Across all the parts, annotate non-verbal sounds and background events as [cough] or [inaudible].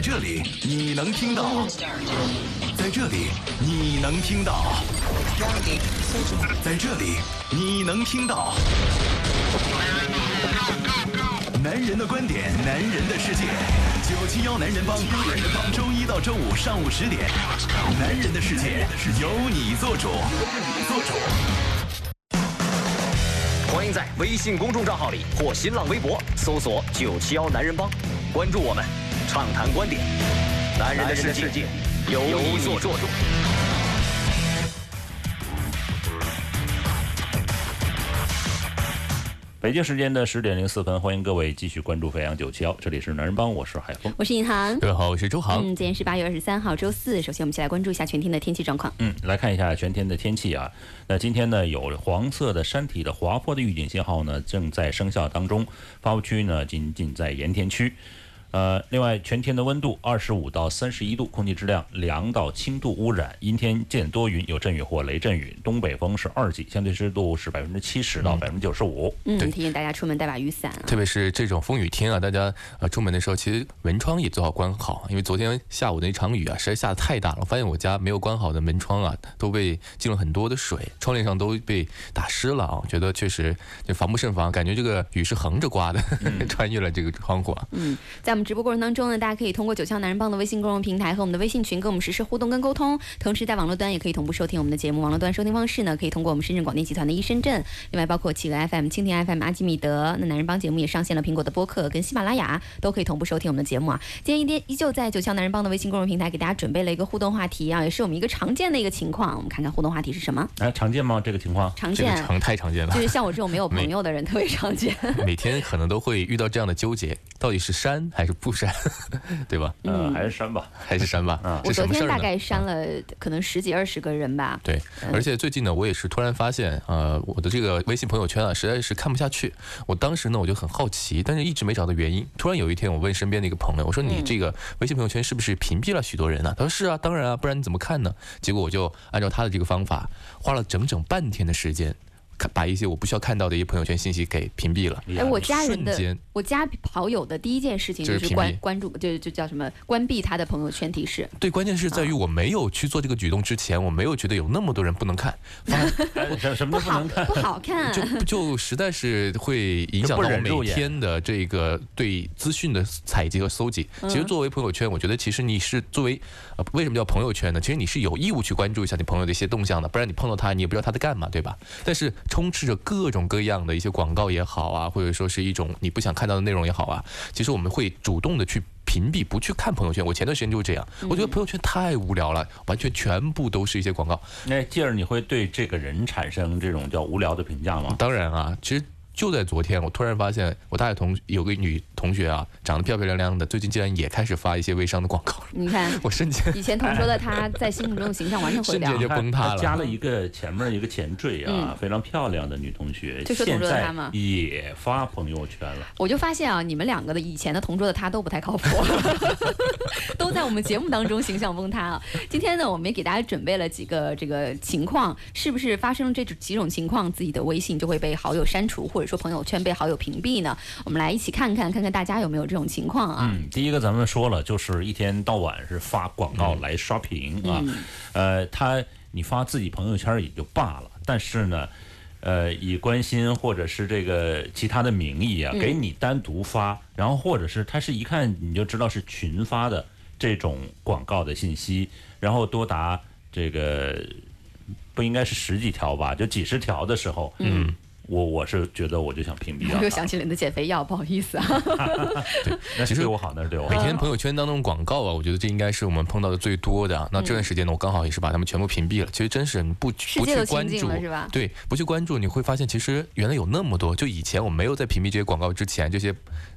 在这里你能听到，在这里你能听到，在这里你能听到。男人的观点，男人的世界，九七幺男人帮，男人帮，周一到周五上午十点，男人的世界由你做主，由你做主。欢迎在微信公众账号里或新浪微博搜索“九七幺男人帮”，关注我们，畅谈观点。男人的世界由你做主。北京时间的十点零四分，欢迎各位继续关注飞扬九七幺，这里是男人帮，我是海峰。我是银行。各位好，我是周航。嗯，今天是八月二十三号，周四。首先，我们一起来关注一下全天的天气状况。嗯，来看一下全天的天气啊。那今天呢，有黄色的山体的滑坡的预警信号呢，正在生效当中，发布区呢仅仅在盐田区。呃，另外全天的温度二十五到三十一度，空气质量良到轻度污染，阴天见多云，有阵雨或雷阵雨，东北风是二级，相对湿度是百分之七十到百分之九十五。嗯，提醒大家出门带把雨伞。特别是这种风雨天啊，大家呃出门的时候，其实门窗也最好关好，因为昨天下午那场雨啊，实在下的太大了，我发现我家没有关好的门窗啊，都被进了很多的水，窗帘上都被打湿了啊，觉得确实就防不胜防，感觉这个雨是横着刮的，[laughs] 穿越了这个窗户啊。嗯，们直播过程当中呢，大家可以通过九腔男人帮的微信公众平台和我们的微信群跟我们实时互动跟沟通，同时在网络端也可以同步收听我们的节目。网络端收听方式呢，可以通过我们深圳广电集团的一深圳，另外包括企鹅 FM、蜻蜓 FM、阿基米德。那男人帮节目也上线了苹果的播客跟喜马拉雅，都可以同步收听我们的节目啊。今天一天依旧在九腔男人帮的微信公众平台给大家准备了一个互动话题啊，也是我们一个常见的一个情况。我们看看互动话题是什么？哎，常见吗？这个情况？常见，常太常见了。[laughs] 就是像我这种没有 [laughs] 朋友的人特别常见。每天可能都会遇到这样的纠结，到底是删还是不删？[laughs] 对吧？嗯，还是删吧，[laughs] 还是删吧。嗯我昨天大概删了可能十几二十个人吧。对，而且最近呢，我也是突然发现，呃，我的这个微信朋友圈啊，实在是看不下去。我当时呢，我就很好奇，但是一直没找到原因。突然有一天，我问身边的一个朋友，我说：“你这个微信朋友圈是不是屏蔽了许多人呢？”他说：“是啊，当然啊，不然你怎么看呢？”结果我就按照他的这个方法，花了整整半天的时间。把一些我不需要看到的一些朋友圈信息给屏蔽了。哎，我家人的，我加好友的第一件事情就是关关注，就就叫什么关闭他的朋友圈提示。对，关键是在于我没有去做这个举动之前，我没有觉得有那么多人不能看。[laughs] 什什么都不能看，不好看，就就实在是会影响到我每天的这个对资讯的采集和搜集。其实作为朋友圈，我觉得其实你是作为呃为什么叫朋友圈呢？其实你是有义务去关注一下你朋友的一些动向的，不然你碰到他，你也不知道他在干嘛，对吧？但是。充斥着各种各样的一些广告也好啊，或者说是一种你不想看到的内容也好啊，其实我们会主动的去屏蔽，不去看朋友圈。我前段时间就是这样，我觉得朋友圈太无聊了，完全全部都是一些广告。那进而你会对这个人产生这种叫无聊的评价吗？当然啊，其实。就在昨天，我突然发现我大学同有个女同学啊，长得漂漂亮亮的，最近竟然也开始发一些微商的广告你看，[laughs] 我瞬间以前同桌的她在心目中的形象完全毁掉，[laughs] 瞬间就崩塌了。加了一个前面一个前缀啊，非常漂亮的女同学，就说同桌的她吗？也发朋友圈了。我就发现啊，你们两个的以前的同桌的她都不太靠谱，[laughs] 都在我们节目当中形象崩塌啊。今天呢，我们也给大家准备了几个这个情况，是不是发生这几种情况，自己的微信就会被好友删除，或者说朋友圈被好友。屏蔽呢？我们来一起看看，看看大家有没有这种情况啊？嗯，第一个咱们说了，就是一天到晚是发广告来刷屏啊。呃，他你发自己朋友圈也就罢了，但是呢，呃，以关心或者是这个其他的名义啊，给你单独发，然后或者是他是一看你就知道是群发的这种广告的信息，然后多达这个不应该是十几条吧，就几十条的时候，嗯。我我是觉得我就想屏蔽我又想起了你的减肥药，不好意思啊。[laughs] 对，那其实对我好，那是对我好。每天朋友圈当中广告啊，我觉得这应该是我们碰到的最多的。那这段时间呢，我刚好也是把他们全部屏蔽了。其实真是不不去关注，对，不去关注，你会发现其实原来有那么多。就以前我没有在屏蔽这些广告之前，这些。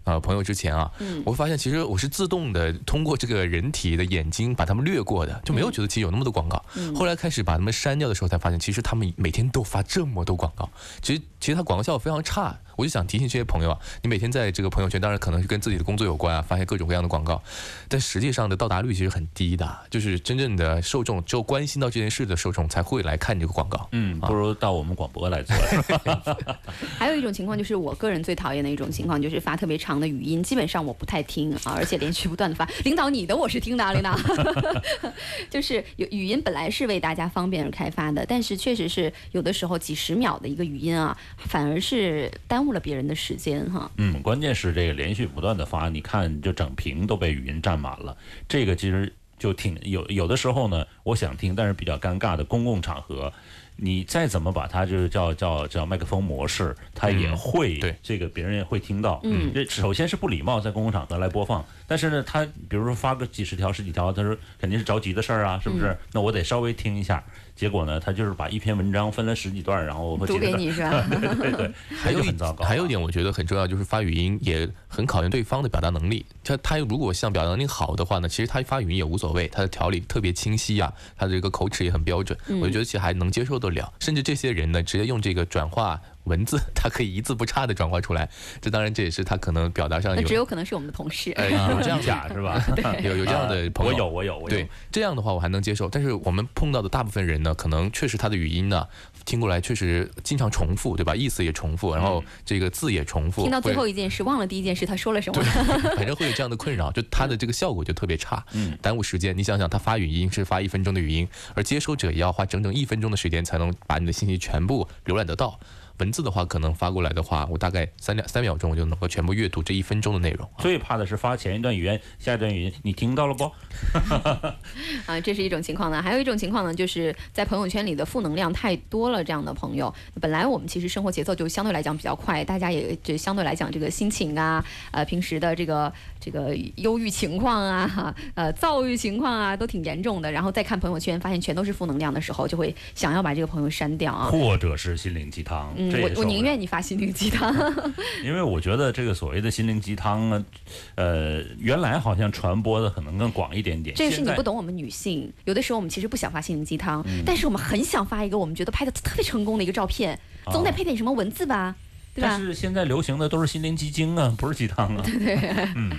呃，朋友之前啊，我会发现其实我是自动的通过这个人体的眼睛把他们略过的，就没有觉得其实有那么多广告。后来开始把他们删掉的时候，才发现其实他们每天都发这么多广告，其实其实它广告效果非常差。我就想提醒这些朋友啊，你每天在这个朋友圈，当然可能是跟自己的工作有关啊，发现各种各样的广告，但实际上的到达率其实很低的，就是真正的受众，只有关心到这件事的受众才会来看这个广告。嗯，不如到我们广播来做。[laughs] 还有一种情况就是我个人最讨厌的一种情况，就是发特别长。的语音，基本上我不太听啊，而且连续不断的发。领导，你的我是听的啊，领导，[laughs] 就是有语音本来是为大家方便而开发的，但是确实是有的时候几十秒的一个语音啊，反而是耽误了别人的时间哈。嗯，关键是这个连续不断的发，你看就整屏都被语音占满了，这个其实就挺有有的时候呢，我想听，但是比较尴尬的公共场合。你再怎么把它就是叫叫叫麦克风模式，它也会对这个别人也会听到。嗯，这首先是不礼貌，在公共场合来播放。但是呢，他比如说发个几十条、十几条，他说肯定是着急的事儿啊，是不是？那我得稍微听一下。结果呢，他就是把一篇文章分了十几段，然后读给你是吧？对 [laughs] 对，[laughs] 还有很糟糕。还有一点，我觉得很重要，就是发语音也很考验对方的表达能力。他他如果像表达能力好的话呢，其实他发语音也无所谓，他的条理特别清晰呀，他的这个口齿也很标准，我就觉得其实还能接受得了。甚至这些人呢，直接用这个转化。文字 [laughs] 它可以一字不差的转化出来，这当然这也是他可能表达上有，只有可能是我们的同事，[laughs] 有这样假是吧？[laughs] 有有这样的朋友，我有我有我有。对这样的话我还能接受，但是我们碰到的大部分人呢，可能确实他的语音呢听过来确实经常重复，对吧？意思也重复，然后这个字也重复，听到最后一件事忘了第一件事他说了什么，反正会有这样的困扰，就他的这个效果就特别差，嗯，耽误时间。你想想，他发语音是发一分钟的语音，而接收者也要花整整一分钟的时间才能把你的信息全部浏览得到。文字的话，可能发过来的话，我大概三两三秒钟，我就能够全部阅读这一分钟的内容。最怕的是发前一段语音，下一段语音，你听到了不？[laughs] 啊，这是一种情况呢。还有一种情况呢，就是在朋友圈里的负能量太多了，这样的朋友，本来我们其实生活节奏就相对来讲比较快，大家也就相对来讲这个心情啊，呃，平时的这个这个忧郁情况啊，呃，躁郁情况啊，都挺严重的。然后再看朋友圈，发现全都是负能量的时候，就会想要把这个朋友删掉啊，或者是心灵鸡汤。我我宁愿你发心灵鸡汤，[laughs] 因为我觉得这个所谓的心灵鸡汤呢，呃，原来好像传播的可能更广一点点。这个是你不懂我们女性，有的时候我们其实不想发心灵鸡汤，但是我们很想发一个我们觉得拍的特别成功的一个照片，总得配点什么文字吧，对吧？但是现在流行的都是心灵鸡精啊，不是鸡汤啊。[laughs] 对，嗯。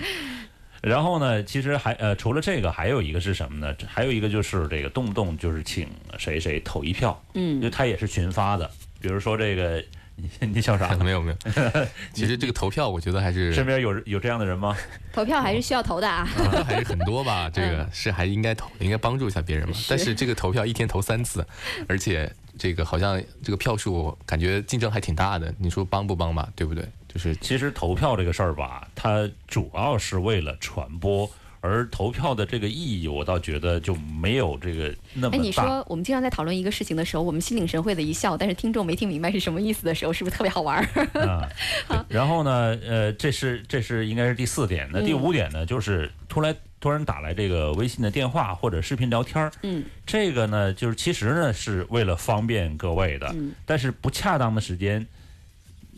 然后呢，其实还呃，除了这个，还有一个是什么呢？还有一个就是这个动不动就是请谁谁投一票，嗯，因为他也是群发的。比如说这个，你你笑啥？[laughs] 没有没有，[laughs] 其实这个投票，我觉得还是身边有有这样的人吗？投票还是需要投的啊，[laughs] 还是很多吧。这个是还应该投，应该帮助一下别人嘛。但是这个投票一天投三次，而且这个好像这个票数感觉竞争还挺大的。你说帮不帮吧？对不对？就是其实投票这个事儿吧，它主要是为了传播。而投票的这个意义，我倒觉得就没有这个那么大。哎，你说我们经常在讨论一个事情的时候，我们心领神会的一笑，但是听众没听明白是什么意思的时候，是不是特别好玩儿？啊，[laughs] 然后呢，呃，这是这是应该是第四点。那第五点呢，就是突然突然打来这个微信的电话或者视频聊天儿。嗯，这个呢，就是其实呢是为了方便各位的，但是不恰当的时间。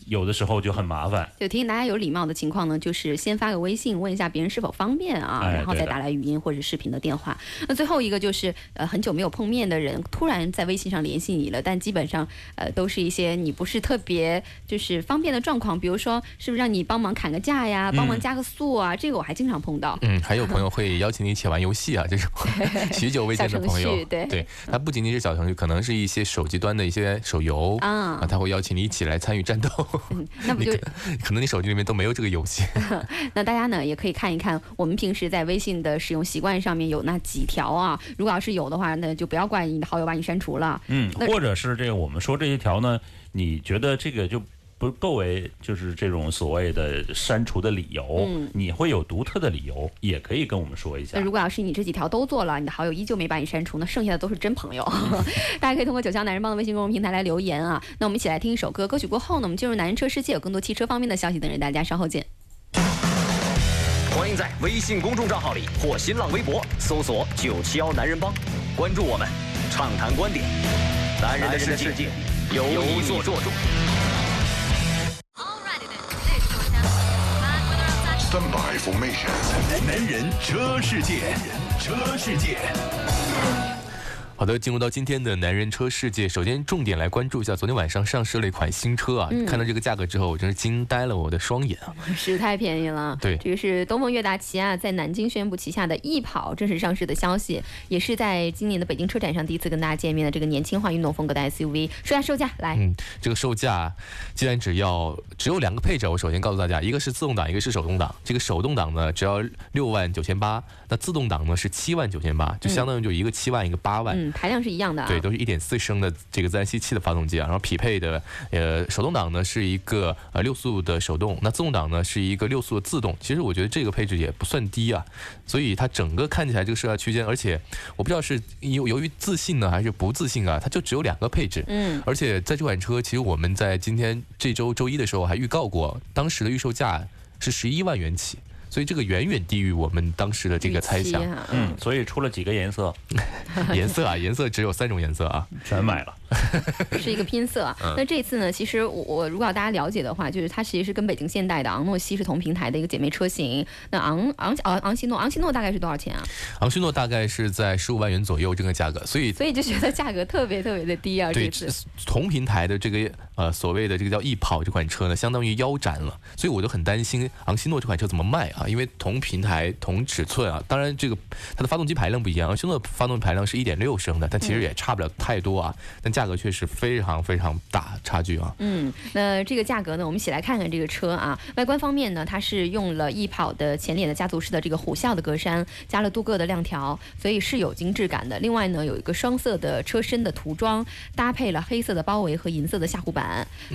有的时候就很麻烦，就提醒大家有礼貌的情况呢，就是先发个微信问一下别人是否方便啊，然后再打来语音或者视频的电话。那最后一个就是呃很久没有碰面的人突然在微信上联系你了，但基本上呃都是一些你不是特别就是方便的状况，比如说是不是让你帮忙砍个价呀，帮忙加个速啊，这个我还经常碰到。嗯，还有朋友会邀请你一起玩游戏啊，这种许久未见的朋友，对对，他不仅仅是小程序，可能是一些手机端的一些手游啊，他会邀请你一起来参与战斗。[laughs] 那不就可能你手机里面都没有这个游戏？[laughs] 那大家呢也可以看一看，我们平时在微信的使用习惯上面有那几条啊。如果要是有的话，那就不要怪你的好友把你删除了。嗯，或者是这个我们说这些条呢，你觉得这个就。不够为就是这种所谓的删除的理由，你会有独特的理由，也可以跟我们说一下。那如果要是你这几条都做了，你的好友依旧没把你删除，那剩下的都是真朋友。[laughs] 大家可以通过九霄男人帮的微信公众平台来留言啊。那我们一起来听一首歌，歌曲过后呢，我们进入男人车世界，有更多汽车方面的消息等着大家，稍后见。欢迎在微信公众账号里或新浪微博搜索“九七幺男人帮”，关注我们，畅谈观点。男人的世界由你做主。Standby formation，男人车世界，车世界。好的，进入到今天的男人车世界，首先重点来关注一下昨天晚上上市了一款新车啊！看到这个价格之后，我真是惊呆了我的双眼啊！是太便宜了。对，这个是东风悦达起亚在南京宣布旗下的翼跑正式上市的消息，也是在今年的北京车展上第一次跟大家见面的这个年轻化运动风格的 SUV。说下售价来，嗯，这个售价既然只要只有两个配置，我首先告诉大家，一个是自动挡，一个是手动挡。这个手动挡呢只要六万九千八，那自动挡呢是七万九千八，就相当于就一个七万，一个八万。排量是一样的，对，都是一点四升的这个自然吸气的发动机啊，然后匹配的呃手动挡呢是一个呃六速的手动，那自动挡呢是一个六速的自动。其实我觉得这个配置也不算低啊，所以它整个看起来这个售价区间，而且我不知道是由由于自信呢还是不自信啊，它就只有两个配置，嗯，而且在这款车其实我们在今天这周周一的时候还预告过，当时的预售价是十一万元起。所以这个远远低于我们当时的这个猜想，嗯，所以出了几个颜色，[laughs] [laughs] 颜色啊，颜色只有三种颜色啊，全买了，[laughs] 是一个拼色。那这次呢，其实我我如果要大家了解的话，就是它其实是跟北京现代的昂诺西是同平台的一个姐妹车型。那昂昂昂昂希诺，昂希诺大概是多少钱啊？昂希诺大概是在十五万元左右这个价格，所以所以就觉得价格特别特别的低啊。对，同平台的这个呃所谓的这个叫易跑这款车呢，相当于腰斩了，所以我就很担心昂希诺这款车怎么卖啊？因为同平台同尺寸啊，当然这个它的发动机排量不一样，昂希诺的发动机排量是一点六升的，但其实也差不了太多啊，但价格确实非常非常大差距啊。嗯，那这个价格呢，我们一起来看看这个车啊。外观方面呢，它是用了易跑的前脸的家族式的这个虎啸的格栅，加了镀铬的亮条，所以是有精致感的。另外呢，有一个双色的车身的涂装，搭配了黑色的包围和银色的下护板，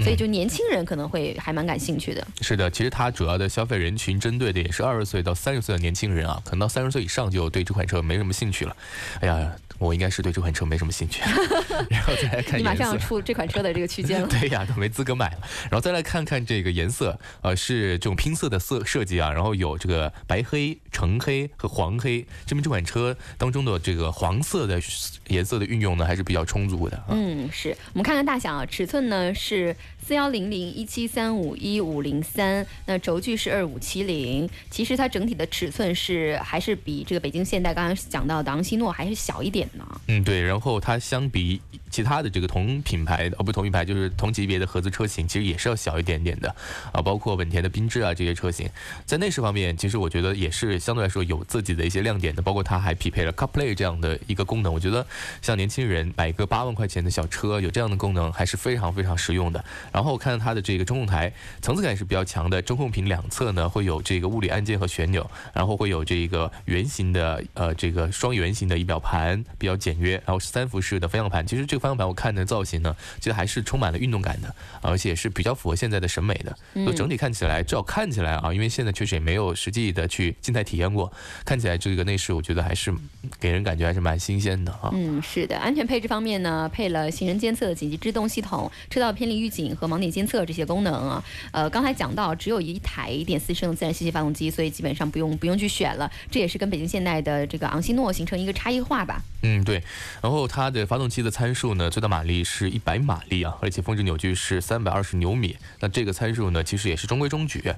所以就年轻人可能会还蛮感兴趣的。是的，其实它主要的消费人群针对的也是二十。岁到三十岁的年轻人啊，可能到三十岁以上就对这款车没什么兴趣了。哎呀。我应该是对这款车没什么兴趣，[laughs] 然后再来看。你马上要出这款车的这个区间了。[laughs] 对呀，都没资格买了。然后再来看看这个颜色，呃，是这种拼色的色设计啊，然后有这个白黑、橙黑和黄黑，证明这款车当中的这个黄色的颜色的运用呢还是比较充足的。嗯，是我们看看大小啊，尺寸呢是四幺零零一七三五一五零三，那轴距是二五七零。其实它整体的尺寸是还是比这个北京现代刚刚讲到的昂希诺还是小一点呢。嗯，对，然后它相比其他的这个同品牌的哦，不同品牌就是同级别的合资车型，其实也是要小一点点的啊，包括本田的缤智啊这些车型，在内饰方面，其实我觉得也是相对来说有自己的一些亮点的，包括它还匹配了 CarPlay 这样的一个功能，我觉得像年轻人买一个八万块钱的小车，有这样的功能还是非常非常实用的。然后看到它的这个中控台层次感是比较强的，中控屏两侧呢会有这个物理按键和旋钮，然后会有这个圆形的呃这个双圆形的仪表盘。比较简约，然后是三辐式的方向盘。其实这个方向盘我看的造型呢，其实还是充满了运动感的，而且是比较符合现在的审美的。就整体看起来，至少看起来啊，因为现在确实也没有实际的去静态体验过，看起来这个内饰我觉得还是给人感觉还是蛮新鲜的啊。嗯，是的。安全配置方面呢，配了行人监测紧急制动系统、车道偏离预警和盲点监测这些功能啊。呃，刚才讲到只有一台一点四升的自然吸气发动机，所以基本上不用不用去选了。这也是跟北京现代的这个昂希诺形成一个差异化吧。嗯，对。然后它的发动机的参数呢，最大马力是一百马力啊，而且峰值扭矩是三百二十牛米。那这个参数呢，其实也是中规中矩。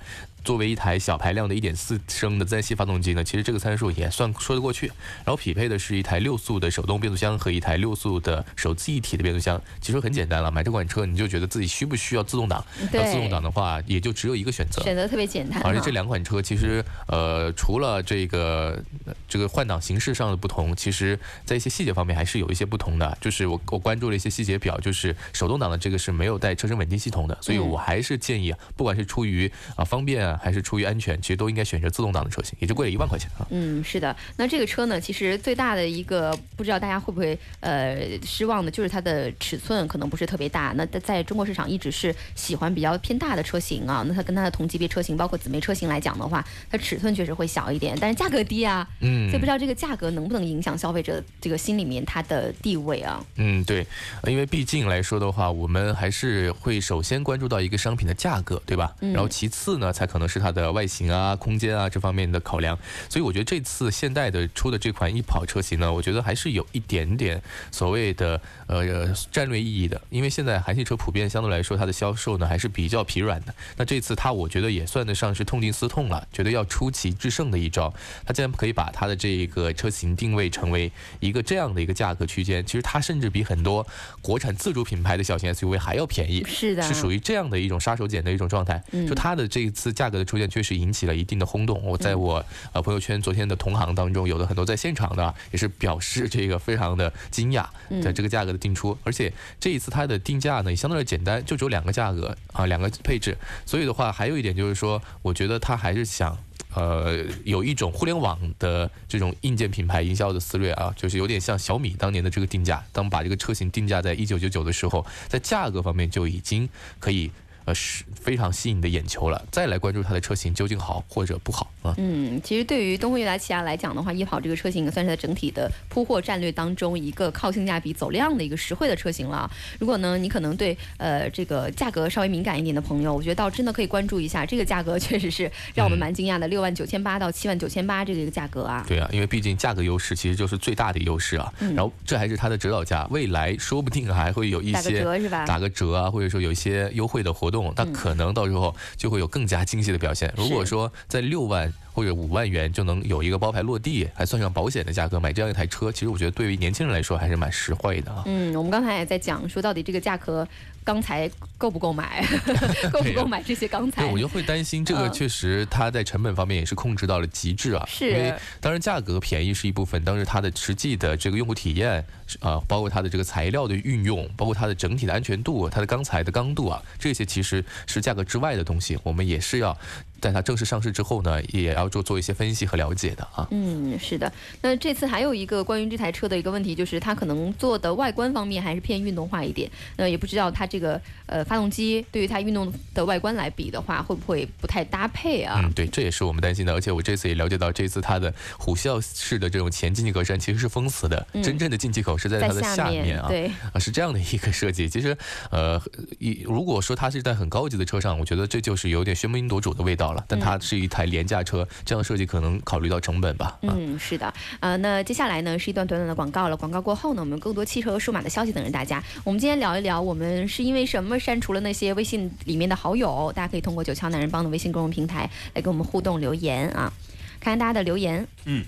作为一台小排量的1.4升的自然吸发动机呢，其实这个参数也算说得过去。然后匹配的是一台六速的手动变速箱和一台六速的手自一体的变速箱。其实很简单了，买这款车你就觉得自己需不需要自动挡？要自动挡的话，也就只有一个选择，选择特别简单。而且这两款车其实，呃，除了这个这个换挡形式上的不同，其实在一些细节方面还是有一些不同的。就是我我关注了一些细节表，就是手动挡的这个是没有带车身稳定系统的，所以我还是建议，不管是出于啊方便啊。还是出于安全，其实都应该选择自动挡的车型，也就贵了一万块钱啊。嗯，是的。那这个车呢，其实最大的一个不知道大家会不会呃失望的，就是它的尺寸可能不是特别大。那在中国市场一直是喜欢比较偏大的车型啊。那它跟它的同级别车型，包括姊妹车型来讲的话，它尺寸确实会小一点，但是价格低啊。嗯。所以不知道这个价格能不能影响消费者这个心里面它的地位啊？嗯，对。因为毕竟来说的话，我们还是会首先关注到一个商品的价格，对吧？嗯。然后其次呢，才可能。能是它的外形啊、空间啊这方面的考量。所以我觉得这次现代的出的这款翼跑车型呢，我觉得还是有一点点所谓的呃战略意义的，因为现在韩系车普遍相对来说它的销售呢还是比较疲软的。那这次它我觉得也算得上是痛定思痛了，觉得要出奇制胜的一招。它竟然可以把它的这一个车型定位成为一个这样的一个价格区间，其实它甚至比很多国产自主品牌的小型 SUV 还要便宜，是的，是属于这样的一种杀手锏的一种状态。就它的这一次价格的出现，确实引起了一定的轰动。我在我呃朋友圈昨天的同行当中，有的很多在现场的也是表示这个非常的惊讶，在这个价格的定出，而且这一次它的定价呢也相对简单，就只有两个价格啊，两个配置。所以的话，还有一点就是说，我觉得它还是想。呃，有一种互联网的这种硬件品牌营销的思略啊，就是有点像小米当年的这个定价，当把这个车型定价在一九九九的时候，在价格方面就已经可以。呃，是非常吸引你的眼球了。再来关注它的车型究竟好或者不好啊？嗯，其实对于东风悦达起亚来讲的话，一跑这个车型算是在整体的铺货战略当中一个靠性价比走量的一个实惠的车型了。如果呢，你可能对呃这个价格稍微敏感一点的朋友，我觉得倒真的可以关注一下这个价格，[laughs] 确实是让我们蛮惊讶的，六万九千八到七万九千八这个一个价格啊。对啊，因为毕竟价格优势其实就是最大的优势啊。然后这还是它的指导价，未来说不定还会有一些打个折是吧？打个折啊，或者说有一些优惠的活动，那可能到时候就会有更加惊喜的表现。如果说在六万或者五万元就能有一个包牌落地，还算上保险的价格买这样一台车，其实我觉得对于年轻人来说还是蛮实惠的啊。嗯，我们刚才也在讲说，到底这个价格。钢材够不够买？[laughs] 够不够买这些钢材？对，我就会担心这个，确实它在成本方面也是控制到了极致啊。是，因为当然价格便宜是一部分，但是它的实际的这个用户体验啊，包括它的这个材料的运用，包括它的整体的安全度，它的钢材的刚度啊，这些其实是价格之外的东西，我们也是要。在它正式上市之后呢，也要做做一些分析和了解的啊。嗯，是的。那这次还有一个关于这台车的一个问题，就是它可能做的外观方面还是偏运动化一点。那也不知道它这个呃发动机对于它运动的外观来比的话，会不会不太搭配啊？嗯，对，这也是我们担心的。而且我这次也了解到，这次它的虎啸式的这种前进气格栅其实是封死的，真正的进气口是在它的下面啊。对啊，是这样的一个设计。其实呃，一如果说它是在很高级的车上，我觉得这就是有点喧宾夺主的味道了。但它是一台廉价车，这样的设计可能考虑到成本吧。嗯，是的。呃，那接下来呢是一段短短的广告了。广告过后呢，我们更多汽车和数码的消息等着大家。我们今天聊一聊，我们是因为什么删除了那些微信里面的好友？大家可以通过九桥男人帮的微信公众平台来跟我们互动留言啊，看看大家的留言。嗯。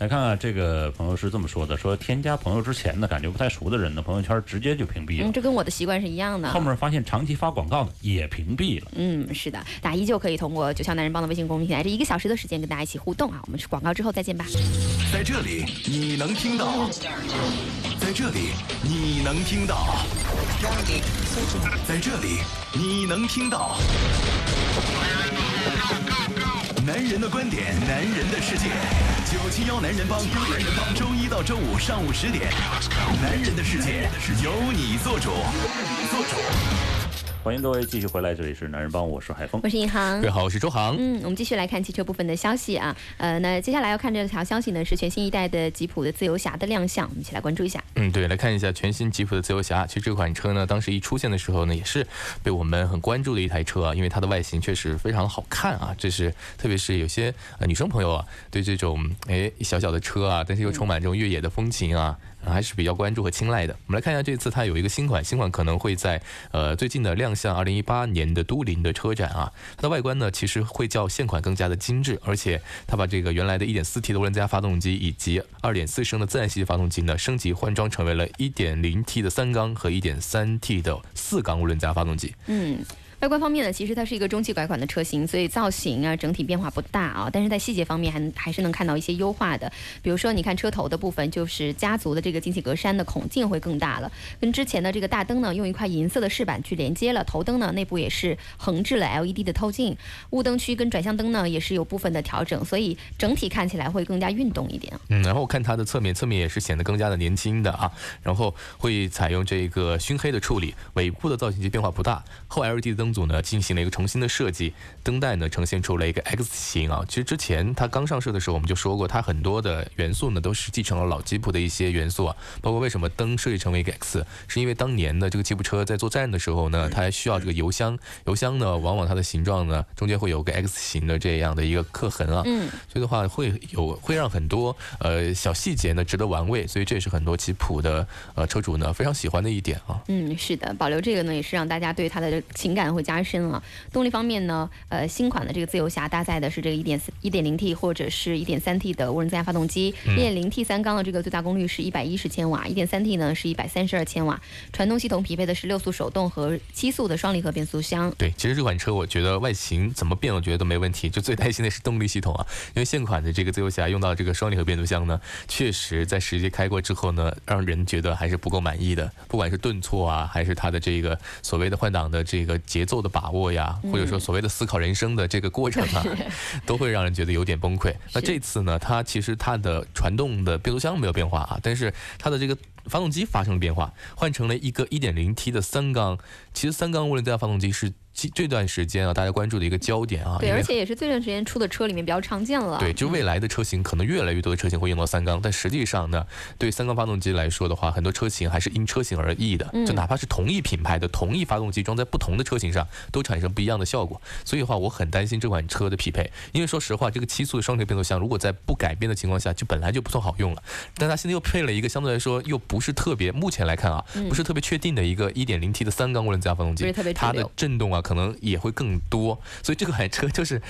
来看看这个朋友是这么说的：说添加朋友之前呢，感觉不太熟的人呢，朋友圈直接就屏蔽了。嗯，这跟我的习惯是一样的。后面发现长期发广告的也屏蔽了。嗯，是的，大家依旧可以通过九霄男人帮的微信公众平台，这一个小时的时间跟大家一起互动啊。我们是广告之后再见吧。在这里你能听到，在这里你能听到，在这里你能听到。男人的观点，男人的世界。九七幺男人帮，男人帮，周一到周五上午十点，男人的世界由你做主，由你做主。欢迎各位继续回来，这里是男人帮，我是海峰，我是银行，各位好，我是周航。嗯，我们继续来看汽车部分的消息啊。呃，那接下来要看这条消息呢，是全新一代的吉普的自由侠的亮相，我们一起来关注一下。嗯，对，来看一下全新吉普的自由侠。其实这款车呢，当时一出现的时候呢，也是被我们很关注的一台车啊，因为它的外形确实非常好看啊。这是特别是有些呃女生朋友啊，对这种哎小小的车啊，但是又充满这种越野的风情啊。还是比较关注和青睐的。我们来看一下这次它有一个新款，新款可能会在呃最近的亮相，二零一八年的都灵的车展啊。它的外观呢，其实会较现款更加的精致，而且它把这个原来的一点四 T 的涡轮增压发动机以及二点四升的自然吸气发动机呢，升级换装成为了一点零 T 的三缸和一点三 T 的四缸涡轮增压发动机。嗯。外观方面呢，其实它是一个中期改款的车型，所以造型啊整体变化不大啊，但是在细节方面还还是能看到一些优化的。比如说，你看车头的部分，就是家族的这个进气格栅的孔径会更大了，跟之前的这个大灯呢，用一块银色的饰板去连接了。头灯呢，内部也是横置了 LED 的透镜，雾灯区跟转向灯呢也是有部分的调整，所以整体看起来会更加运动一点。嗯，然后看它的侧面，侧面也是显得更加的年轻的啊，然后会采用这个熏黑的处理，尾部的造型其实变化不大，后 LED 灯。双组呢进行了一个重新的设计，灯带呢呈现出了一个 X 型啊。其实之前它刚上市的时候，我们就说过，它很多的元素呢都是继承了老吉普的一些元素啊，包括为什么灯设计成为一个 X，是因为当年的这个吉普车在作战的时候呢，它还需要这个油箱，油箱呢往往它的形状呢中间会有个 X 型的这样的一个刻痕啊，嗯，所以的话会有会让很多呃小细节呢值得玩味，所以这也是很多吉普的呃车主呢非常喜欢的一点啊。嗯，是的，保留这个呢也是让大家对它的情感会加深啊。动力方面呢，呃，新款的这个自由侠搭载的是这个一点一点零 T 或者是一点三 T 的涡轮增压发动机，一点零 T 三缸的这个最大功率是一百一十千瓦，一点三 T 呢是一百三十二千瓦，传动系统匹配的是六速手动和七速的双离合变速箱。对，其实这款车我觉得外形怎么变，我觉得都没问题，就最担心的是动力系统啊，因为现款的这个自由侠用到这个双离合变速箱呢，确实在实际开过之后呢，让人觉得还是不够满意的，不管是顿挫啊，还是它的这个所谓的换挡的这个节奏的把握呀，或者说所谓的思考人生的这个过程啊，[laughs] 都会让人觉得有点崩溃。那这次呢，它其实它的传动的变速箱没有变化啊，但是它的这个发动机发生了变化，换成了一个 1.0T 的三缸。其实三缸涡轮增压发动机是。这段时间啊，大家关注的一个焦点啊，对，而且也是这段时间出的车里面比较常见了。对，就未来的车型可能越来越多的车型会用到三缸，但实际上呢，对三缸发动机来说的话，很多车型还是因车型而异的。就哪怕是同一品牌的同一发动机装在不同的车型上，都产生不一样的效果。所以的话，我很担心这款车的匹配，因为说实话，这个七速的双离合变速箱如果在不改变的情况下，就本来就不算好用了。但它现在又配了一个相对来说又不是特别，目前来看啊，不是特别确定的一个 1.0T 的三缸涡轮增压发动机，它的震动啊，可能也会更。多，所以这款车就是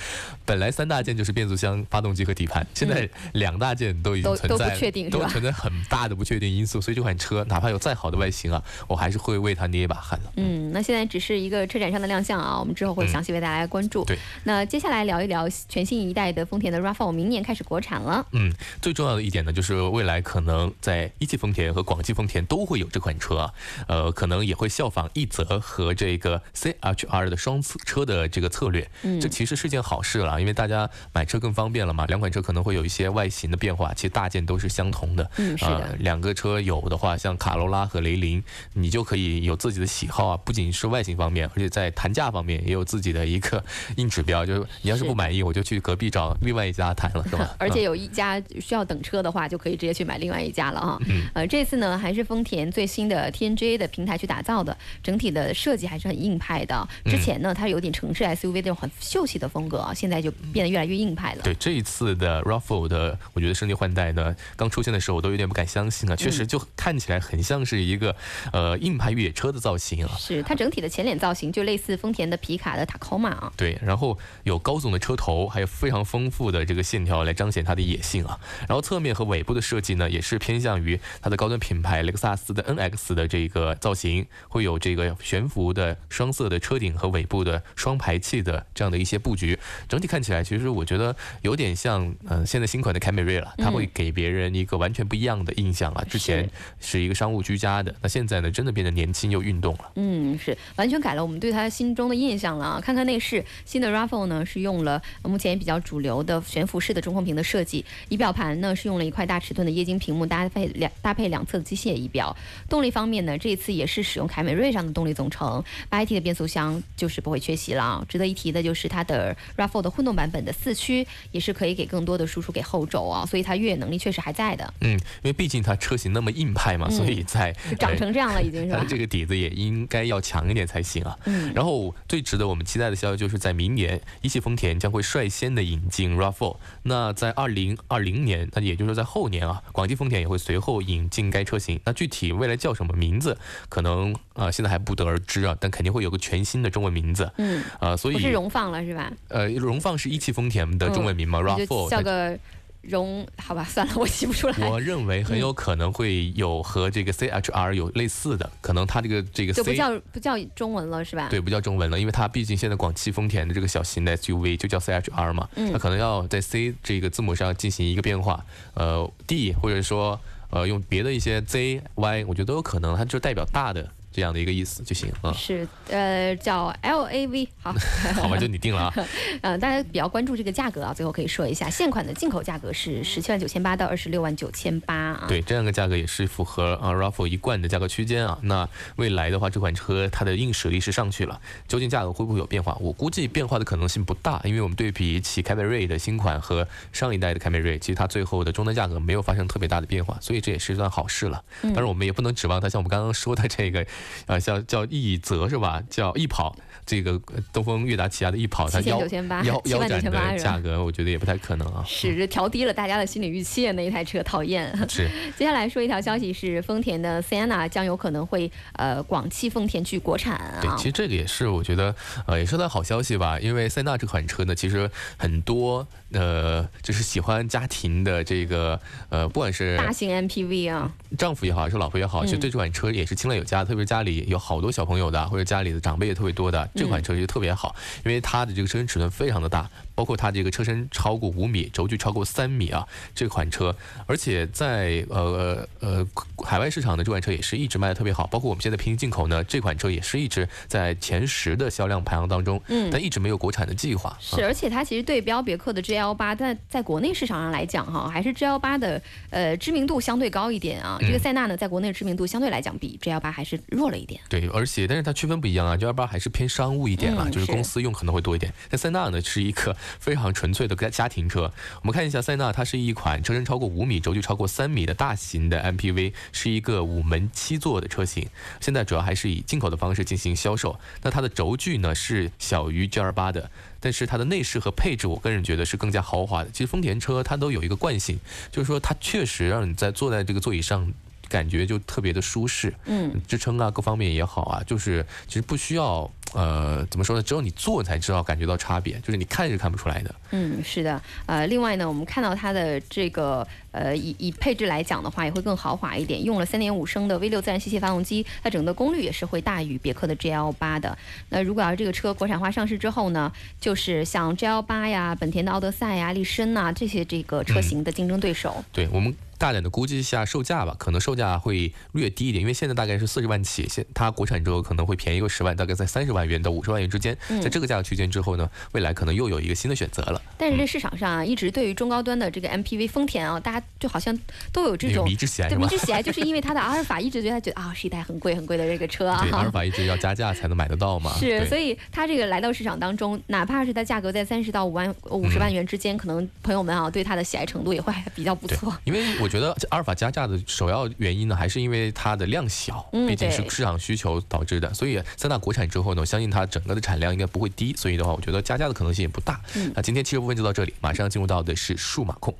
本来三大件就是变速箱、发动机和底盘，现在两大件都已经存在，都存在很大的不确定因素。[laughs] 所以这款车哪怕有再好的外形啊，我还是会为它捏一把汗的。嗯，那现在只是一个车展上的亮相啊，我们之后会详细为大家关注。对，那接下来聊一聊全新一代的丰田的 RAV4，明年开始国产了。嗯，最重要的一点呢，就是未来可能在一汽丰田和广汽丰田都会有这款车啊，呃，可能也会效仿一泽和这个 CHR 的双车的。这个策略，这其实是件好事了，因为大家买车更方便了嘛。两款车可能会有一些外形的变化，其实大件都是相同的。嗯，是的。两个车有的话，像卡罗拉和雷凌，你就可以有自己的喜好啊。不仅是外形方面，而且在谈价方面也有自己的一个 [laughs] 硬指标。就是你要是不满意，我就去隔壁找另外一家谈了，是吧？[laughs] 而且有一家需要等车的话，就可以直接去买另外一家了啊。嗯。呃，这次呢，还是丰田最新的 TNGA 的平台去打造的，整体的设计还是很硬派的。之前呢，它有点城市 SUV 那种很秀气的风格啊，现在就变得越来越硬派了。对这一次的 RAV4 的，我觉得升级换代呢，刚出现的时候我都有点不敢相信啊，确实就看起来很像是一个呃硬派越野车的造型啊。是它整体的前脸造型就类似丰田的皮卡的塔科马啊。对，然后有高耸的车头，还有非常丰富的这个线条来彰显它的野性啊。然后侧面和尾部的设计呢，也是偏向于它的高端品牌雷克萨斯的 NX 的这个造型，会有这个悬浮的双色的车顶和尾部的双排气。的这样的一些布局，整体看起来，其实我觉得有点像，嗯，现在新款的凯美瑞了，它会给别人一个完全不一样的印象啊。之前是一个商务居家的，那现在呢，真的变得年轻又运动了。嗯，是完全改了我们对它心中的印象了啊。看看内饰，新的 RAV4 呢是用了目前比较主流的悬浮式的中控屏的设计，仪表盘呢是用了一块大尺寸的液晶屏幕，搭配两搭配两侧的机械仪表。动力方面呢，这次也是使用凯美瑞上的动力总成，八 AT 的变速箱就是不会缺席了。值得一提的就是它的 RAV4 的混动版本的四驱也是可以给更多的输出给后轴啊，所以它越野能力确实还在的。嗯，因为毕竟它车型那么硬派嘛，所以在长成这样了已经是吧？这个底子也应该要强一点才行啊。嗯。然后最值得我们期待的消息就是在明年，一汽丰田将会率先的引进 RAV4。那在二零二零年，那也就是说在后年啊，广汽丰田也会随后引进该车型。那具体未来叫什么名字，可能啊现在还不得而知啊，但肯定会有个全新的中文名字。嗯。啊，所以不是荣放了是吧？呃，荣放是一汽丰田的中文名嘛？RAV4 叫个荣，好吧，算了，我记不出来。我认为很有可能会有和这个 CHR 有类似的，可能它这个这个就不叫不叫中文了是吧？对，不叫中文了，因为它毕竟现在广汽丰田的这个小型的 SUV 就叫 CHR 嘛，它可能要在 C 这个字母上进行一个变化，呃，D 或者说呃用别的一些 Z、Y，我觉得都有可能，它就代表大的。这样的一个意思就行啊。是，呃，叫 LAV，好，[laughs] 好吧，就你定了啊。嗯，[laughs] 大家比较关注这个价格啊，最后可以说一下，现款的进口价格是十七万九千八到二十六万九千八啊。对，这样的价格也是符合啊 RAV4 一贯的价格区间啊。那未来的话，这款车它的硬实力是上去了，究竟价格会不会有变化？我估计变化的可能性不大，因为我们对比起凯美瑞的新款和上一代的凯美瑞，其实它最后的终端价格没有发生特别大的变化，所以这也是一段好事了。当然，我们也不能指望它像我们刚刚说的这个，啊，叫叫易泽是吧？叫易跑。这个东风悦达起亚的易跑，它腰腰腰斩的价格，我觉得也不太可能啊。是调低了大家的心理预期，那一台车讨厌。是。[laughs] 接下来说一条消息是，丰田的 Sienna 将有可能会呃广汽丰田去国产啊。对，其实这个也是我觉得呃也是段好消息吧，因为塞纳这款车呢，其实很多呃就是喜欢家庭的这个呃不管是大型 MPV 啊，丈夫也好，还是老婆也好，其实对这款车也是青睐有加，特别是家里有好多小朋友的，或者家里的长辈也特别多的。这款车就特别好，因为它的这个车身尺寸非常的大，包括它这个车身超过五米，轴距超过三米啊，这款车，而且在呃呃海外市场的这款车也是一直卖的特别好，包括我们现在平行进口呢，这款车也是一直在前十的销量排行当中，嗯，但一直没有国产的计划。是，而且它其实对标别克的 G L 八，但在国内市场上来讲哈，还是 G L 八的呃知名度相对高一点啊。这个塞纳呢，在国内知名度相对来讲比 G L 八还是弱了一点。对，而且但是它区分不一样啊，G L 八还是偏商务一点。啊，就是公司用可能会多一点。但塞纳呢，是一个非常纯粹的家家庭车。我们看一下塞纳，它是一款车身超过五米、轴距超过三米的大型的 MPV，是一个五门七座的车型。现在主要还是以进口的方式进行销售。那它的轴距呢是小于 G28 的，但是它的内饰和配置，我个人觉得是更加豪华的。其实丰田车它都有一个惯性，就是说它确实让你在坐在这个座椅上。感觉就特别的舒适，嗯，支撑啊各方面也好啊，就是其实不需要，呃，怎么说呢？只有你坐才知道感觉到差别，就是你看是看不出来的。嗯，是的，呃，另外呢，我们看到它的这个，呃，以以配置来讲的话，也会更豪华一点，用了三点五升的 V 六自然吸气发动机，它整个功率也是会大于别克的 GL 八的。那如果要是这个车国产化上市之后呢，就是像 GL 八呀、本田的奥德赛呀、力绅呐这些这个车型的竞争对手。对我们。大胆的估计一下售价吧，可能售价会略低一点，因为现在大概是四十万起，现它国产之后可能会便宜个十万，大概在三十万元到五十万元之间。在这个价格区间之后呢，未来可能又有一个新的选择了。但是这市场上啊，一直对于中高端的这个 MPV 丰田啊，大家就好像都有这种迷之喜爱，迷之喜爱，[laughs] 就是因为它的阿尔法一直觉得觉得啊是一台很贵很贵的这个车啊。对，阿尔法一直要加价才能买得到嘛。是，所以它这个来到市场当中，哪怕是它价格在三十到五万五十万元之间，可能朋友们啊对它的喜爱程度也会比较不错。因为我觉得阿尔法加价的首要原因呢，还是因为它的量小，毕竟是市场需求导致的。所以三大国产之后呢，我相信它整个的产量应该不会低，所以的话，我觉得加价的可能性也不大。那今天汽车部分就到这里，马上进入到的是数码控。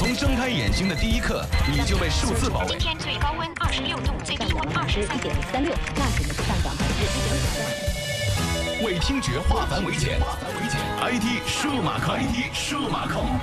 从睁开眼睛的第一刻，你就被数字包围。今天最高温二十六度，最低温二十一点三六，那肯定是上涨百分之一点五。为听觉化繁为简，IT 数码控，IT 数码控。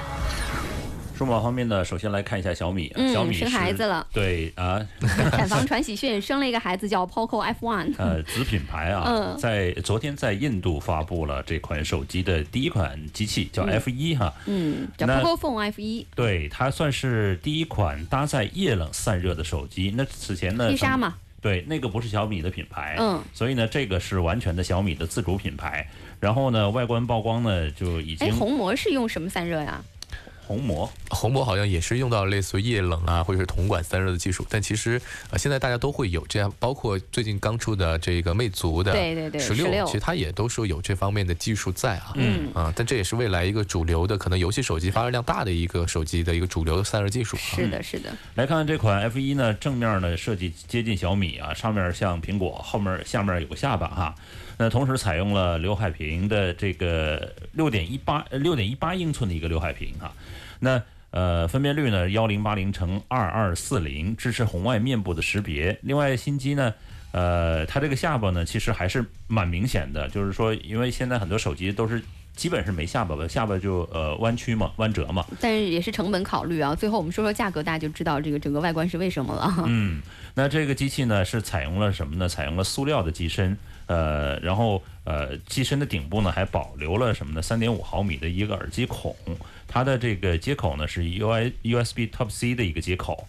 数码方面呢，首先来看一下小米。小米生孩子了。对啊，[laughs] 产房传喜讯，生了一个孩子叫 Poco F1。[laughs] 呃，子品牌啊，在昨天在印度发布了这款手机的第一款机器，叫 F1 哈。嗯，叫 Poco Phone F1。对，它算是第一款搭载液冷散热的手机。那此前呢？嘛。对，那个不是小米的品牌。嗯。所以呢，这个是完全的小米的自主品牌。然后呢，外观曝光呢就已经。哎，红魔是用什么散热呀？虹膜，虹膜好像也是用到类似于液冷啊，或者是铜管散热的技术。但其实呃，现在大家都会有这样，包括最近刚出的这个魅族的十六，其实它也都说有这方面的技术在啊。嗯啊，但这也是未来一个主流的，可能游戏手机发热量大的一个手机的一个主流的散热技术。是的，是的。来看看这款 F 一呢，正面呢设计接近小米啊，上面像苹果，后面下面有个下巴哈。那同时采用了刘海屏的这个六点一八六点一八英寸的一个刘海屏哈。那呃，分辨率呢幺零八零乘二二四零，支持红外面部的识别。另外，新机呢，呃，它这个下巴呢，其实还是蛮明显的，就是说，因为现在很多手机都是基本是没下巴吧，下巴就呃弯曲嘛，弯折嘛。但是也是成本考虑啊。最后我们说说价格，大家就知道这个整个外观是为什么了。嗯，那这个机器呢是采用了什么呢？采用了塑料的机身，呃，然后呃，机身的顶部呢还保留了什么呢？三点五毫米的一个耳机孔。它的这个接口呢是 U I U S B Type C 的一个接口，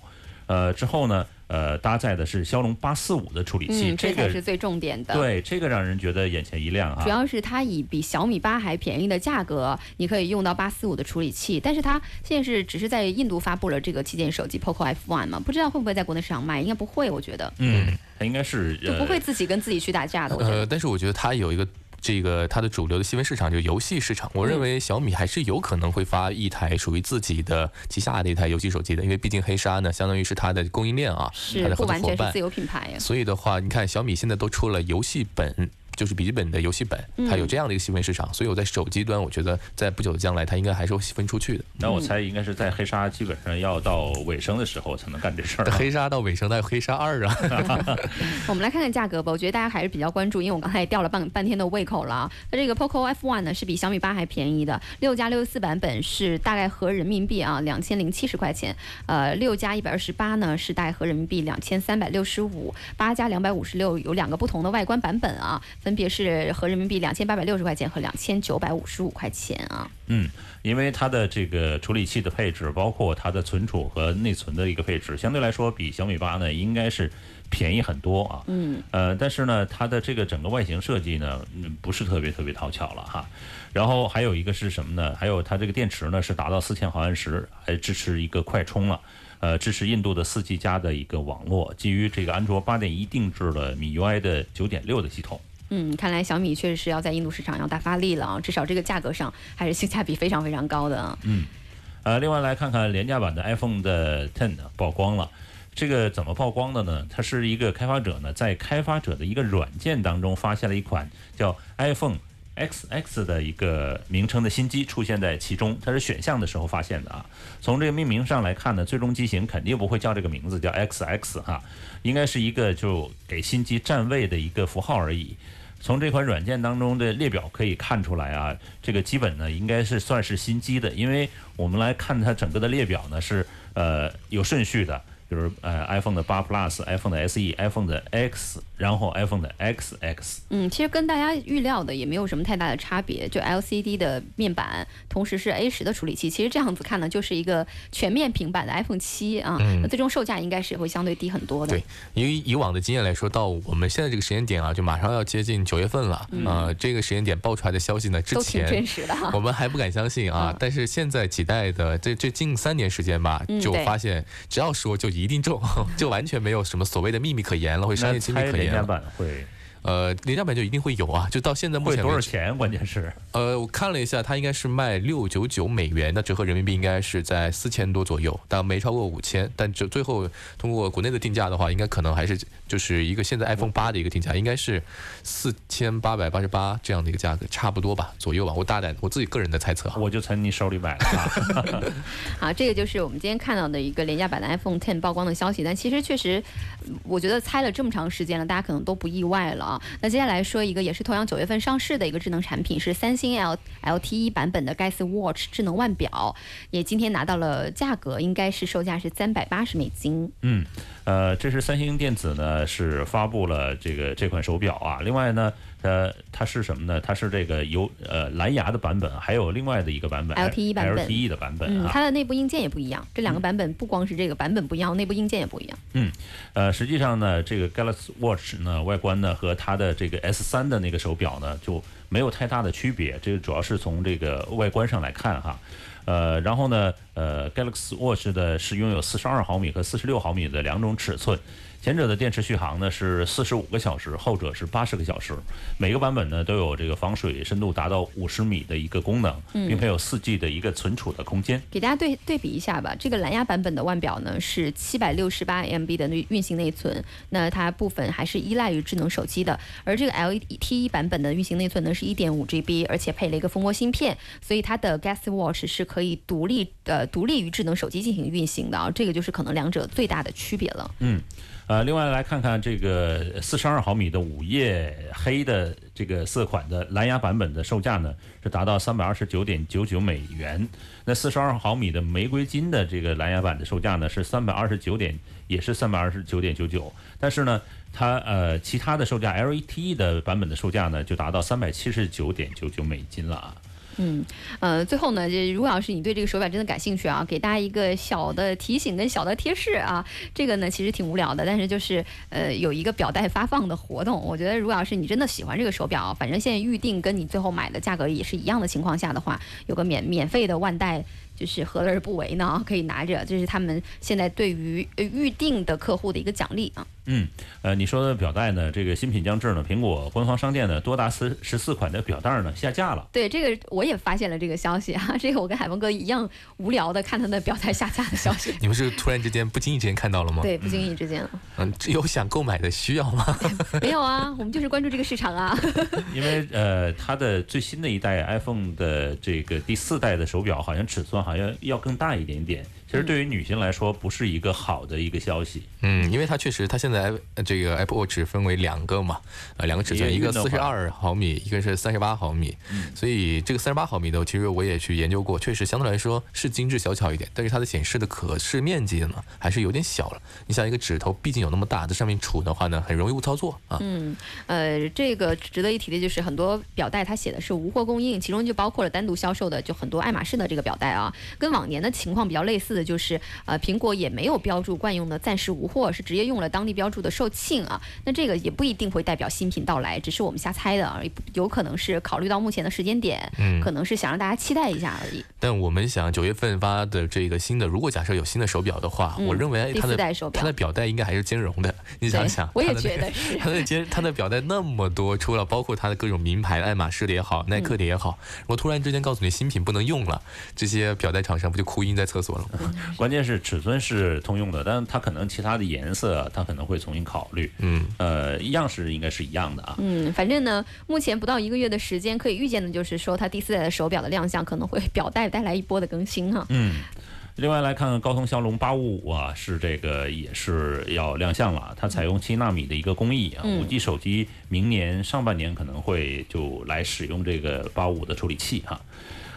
呃，之后呢，呃，搭载的是骁龙八四五的处理器，这才是最重点的。对，这个让人觉得眼前一亮啊。主要是它以比小米八还便宜的价格，你可以用到八四五的处理器。但是它现在是只是在印度发布了这个旗舰手机 Poco F1 嘛，不知道会不会在国内市场卖？应该不会，我觉得。嗯，它应该是就不会自己跟自己去打架的。呃，但是我觉得它有一个。这个它的主流的细分市场就是游戏市场，我认为小米还是有可能会发一台属于自己的旗下的一台游戏手机的，因为毕竟黑鲨呢，相当于是它的供应链啊，它的合作伙伴，自有品牌所以的话，你看小米现在都出了游戏本。就是笔记本的游戏本，它有这样的一个细分市场，所以我在手机端，我觉得在不久的将来，它应该还是会细分出去的。那我猜应该是在黑鲨基本上要到尾声的时候才能干这事儿。黑鲨到尾声，那有黑鲨二啊。[laughs] [laughs] 我们来看看价格吧，我觉得大家还是比较关注，因为我刚才也吊了半半天的胃口了。那这个 Poco F One 呢是比小米八还便宜的，六加六十四版本是大概合人民币啊两千零七十块钱，呃六加一百二十八呢是大概合人民币两千三百六十五，八加两百五十六有两个不同的外观版本啊，分别是合。人民币两千八百六十块钱和两千九百五十五块钱啊。嗯，因为它的这个处理器的配置，包括它的存储和内存的一个配置，相对来说比小米八呢应该是便宜很多啊。嗯。呃，但是呢，它的这个整个外形设计呢，不是特别特别讨巧了哈。然后还有一个是什么呢？还有它这个电池呢是达到四千毫安时，还支持一个快充了。呃，支持印度的四 G 加的一个网络，基于这个安卓八点一定制了 MIUI 的九点六的系统。嗯，看来小米确实是要在印度市场要大发力了啊，至少这个价格上还是性价比非常非常高的。嗯，呃，另外来看看廉价版的 iPhone 的 Ten 曝光了，这个怎么曝光的呢？它是一个开发者呢，在开发者的一个软件当中发现了一款叫 iPhone XX 的一个名称的新机出现在其中，它是选项的时候发现的啊。从这个命名上来看呢，最终机型肯定不会叫这个名字，叫 XX 哈，应该是一个就给新机占位的一个符号而已。从这款软件当中的列表可以看出来啊，这个基本呢应该是算是新机的，因为我们来看它整个的列表呢是呃有顺序的。比如呃，iPhone 的八 Plus、iPhone 的 SE、iPhone 的 X，然后 iPhone 的 XX。嗯，其实跟大家预料的也没有什么太大的差别，就 LCD 的面板，同时是 A 十的处理器。其实这样子看呢，就是一个全面平板的 iPhone 七啊。那最终售价应该是会相对低很多的。对，因为以往的经验来说，到我们现在这个时间点啊，就马上要接近九月份了啊。这个时间点爆出来的消息呢，之前真实的，[laughs] 我们还不敢相信啊。[laughs] 但是现在几代的这这近三年时间吧，就发现只要说就。一定中，[laughs] 就完全没有什么所谓的秘密可言了，或商业机密可言。呃，廉价版就一定会有啊，就到现在目前多少钱？关键是，呃，我看了一下，它应该是卖六九九美元，那折合人民币应该是在四千多左右，但没超过五千。但就最后通过国内的定价的话，应该可能还是就是一个现在 iPhone 八的一个定价，应该是四千八百八十八这样的一个价格，差不多吧，左右吧。我大胆我自己个人的猜测，我就从你手里买了。[laughs] 好，这个就是我们今天看到的一个廉价版的 iPhone Ten 曝光的消息，但其实确实，我觉得猜了这么长时间了，大家可能都不意外了。啊那接下来说一个也是同样九月份上市的一个智能产品，是三星 L LTE 版本的 Galaxy Watch 智能腕表，也今天拿到了价格，应该是售价是三百八十美金。嗯，呃，这是三星电子呢是发布了这个这款手表啊，另外呢。呃，它是什么呢？它是这个有呃蓝牙的版本，还有另外的一个版本 LTE 版本，LTE 的版本啊。它的内部硬件也不一样，这两个版本不光是这个版本不一样，内部硬件也不一样。嗯，呃，实际上呢，这个 Galaxy Watch 呢，外观呢和它的这个 S 三的那个手表呢就没有太大的区别，这个主要是从这个外观上来看哈。呃，然后呢，呃，Galaxy Watch 的是拥有四十二毫米和四十六毫米的两种尺寸。前者的电池续航呢是四十五个小时，后者是八十个小时。每个版本呢都有这个防水深度达到五十米的一个功能，并配有四 G 的一个存储的空间。给大家对对比一下吧，这个蓝牙版本的腕表呢是七百六十八 MB 的运运行内存，那它部分还是依赖于智能手机的。而这个 LTE 版本的运行内存呢是一点五 GB，而且配了一个蜂窝芯片，所以它的 Galaxy Watch 是可以独立呃独立于智能手机进行运行的啊。这个就是可能两者最大的区别了。嗯。呃，另外来看看这个四十二毫米的午夜黑的这个色款的蓝牙版本的售价呢，是达到三百二十九点九九美元。那四十二毫米的玫瑰金的这个蓝牙版的售价呢，是三百二十九点，也是三百二十九点九九。但是呢，它呃其他的售价，LETE 的版本的售价呢，就达到三百七十九点九九美金了啊。嗯，呃，最后呢，就如果要是你对这个手表真的感兴趣啊，给大家一个小的提醒跟小的贴士啊，这个呢其实挺无聊的，但是就是呃有一个表带发放的活动，我觉得如果要是你真的喜欢这个手表，反正现在预定跟你最后买的价格也是一样的情况下的话，有个免免费的腕带。就是何乐而不为呢？可以拿着，这是他们现在对于预定的客户的一个奖励啊。嗯，呃，你说的表带呢？这个新品将至呢，苹果官方商店呢，多达十十四款的表带呢下架了。对，这个我也发现了这个消息啊。[laughs] 这个我跟海峰哥一样无聊的看他的表带下架的消息。[laughs] 你们是突然之间不经意之间看到了吗？对，不经意之间。嗯，有想购买的需要吗？[laughs] 没有啊，我们就是关注这个市场啊。因为呃，它的最新的一代 iPhone 的这个第四代的手表，好像尺寸好像要更大一点点。其实对于女性来说，不是一个好的一个消息。嗯，因为它确实，它现在这个 Apple Watch 分为两个嘛，呃，两个尺寸，一个四十二毫米，一个是三十八毫米。嗯，所以这个三十八毫米的，其实我也去研究过，确实相对来说是精致小巧一点，但是它的显示的可视面积呢，还是有点小了。你想一个指头，毕竟有那么大，在上面杵的话呢，很容易误操作啊。嗯，呃，这个值得一提的就是很多表带它写的是无货供应，其中就包括了单独销售的，就很多爱马仕的这个表带啊，跟往年的情况比较类似的就是，呃，苹果也没有标注惯用的暂时无货，是直接用了当地标注的售罄啊。那这个也不一定会代表新品到来，只是我们瞎猜的而已，有可能是考虑到目前的时间点，嗯，可能是想让大家期待一下而已。但我们想九月份发的这个新的，如果假设有新的手表的话，我认为它的它的表带应该还是兼容的。[laughs] 你想想，我也觉得是 [laughs] 它的兼它的表带那么多，除了包括它的各种名牌，爱马仕的也好，耐克的也好，我突然之间告诉你新品不能用了，这些表带厂商不就哭晕在厕所了吗？[laughs] 关键是尺寸是通用的，但是它可能其他的颜色它可能会重新考虑。嗯，呃，样式应该是一样的啊。嗯，反正呢，目前不到一个月的时间，可以预见的就是说，它第四代的手表的亮相可能会表带带来一波的更新哈。嗯，另外来看高通骁龙八五五啊，是这个也是要亮相了。它采用七纳米的一个工艺啊，五 G 手机明年上半年可能会就来使用这个八五的处理器哈。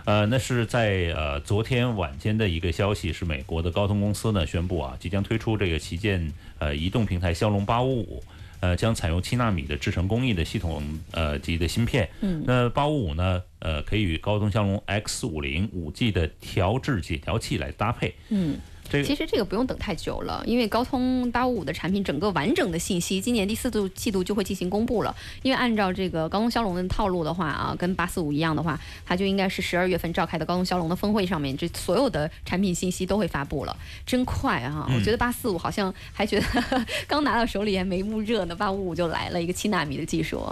呃，那是在呃昨天晚间的一个消息，是美国的高通公司呢宣布啊，即将推出这个旗舰呃移动平台骁龙八五五，呃将采用七纳米的制程工艺的系统呃级的芯片。嗯。那八五五呢，呃可以与高通骁龙 X 五零五 G 的调制解调器来搭配。嗯。其实这个不用等太久了，因为高通八五五的产品整个完整的信息，今年第四度季度就会进行公布了。因为按照这个高通骁龙的套路的话啊，跟八四五一样的话，它就应该是十二月份召开的高通骁龙的峰会上面，这所有的产品信息都会发布了，真快啊！我觉得八四五好像还觉得 [laughs] 刚拿到手里还没捂热呢，八五五就来了一个七纳米的技术。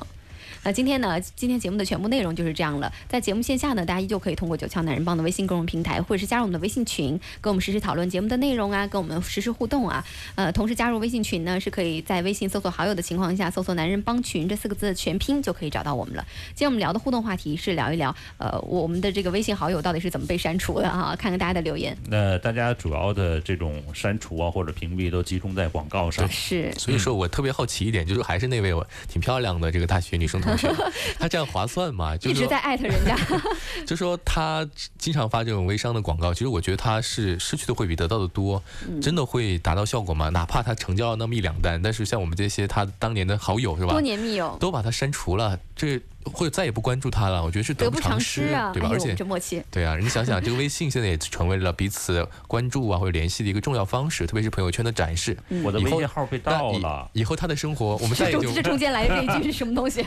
那今天呢？今天节目的全部内容就是这样了。在节目线下呢，大家依旧可以通过九窍男人帮的微信公众平台，或者是加入我们的微信群，跟我们实时讨论节目的内容啊，跟我们实时互动啊。呃，同时加入微信群呢，是可以在微信搜索好友的情况下，搜索“男人帮群”这四个字的全拼就可以找到我们了。今天我们聊的互动话题是聊一聊，呃，我们的这个微信好友到底是怎么被删除的啊？看看大家的留言。那大家主要的这种删除啊或者屏蔽都集中在广告上。是。所以说我特别好奇一点，就是还是那位我挺漂亮的这个大学女生同学，她。这样划算吗？[laughs] 一直在艾特人家，[laughs] 就说他经常发这种微商的广告，其实我觉得他是失去的会比得到的多，真的会达到效果吗？哪怕他成交了那么一两单，但是像我们这些他当年的好友是吧？多年密友都把他删除了，这。或者再也不关注他了，我觉得是得不偿失啊，对吧？而且这默契，对啊，你想想，[laughs] 这个微信现在也成为了彼此关注啊或者联系的一个重要方式，特别是朋友圈的展示。我的微信号被盗了，以后他的生活我们再就这中间来的这一句是什么东西？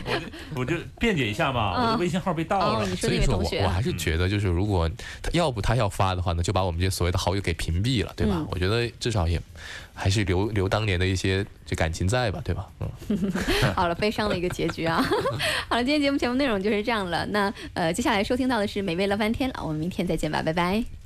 我就辩解一下嘛，我的微信号被盗了，所以说我我还是觉得，就是如果他要不他要发的话呢，就把我们这些所谓的好友给屏蔽了，对吧？我觉得至少也。还是留留当年的一些这感情在吧，对吧？嗯，[laughs] 好了，悲伤的一个结局啊。[laughs] 好了，今天节目全部内容就是这样了。那呃，接下来收听到的是美味乐翻天了，我们明天再见吧，拜拜。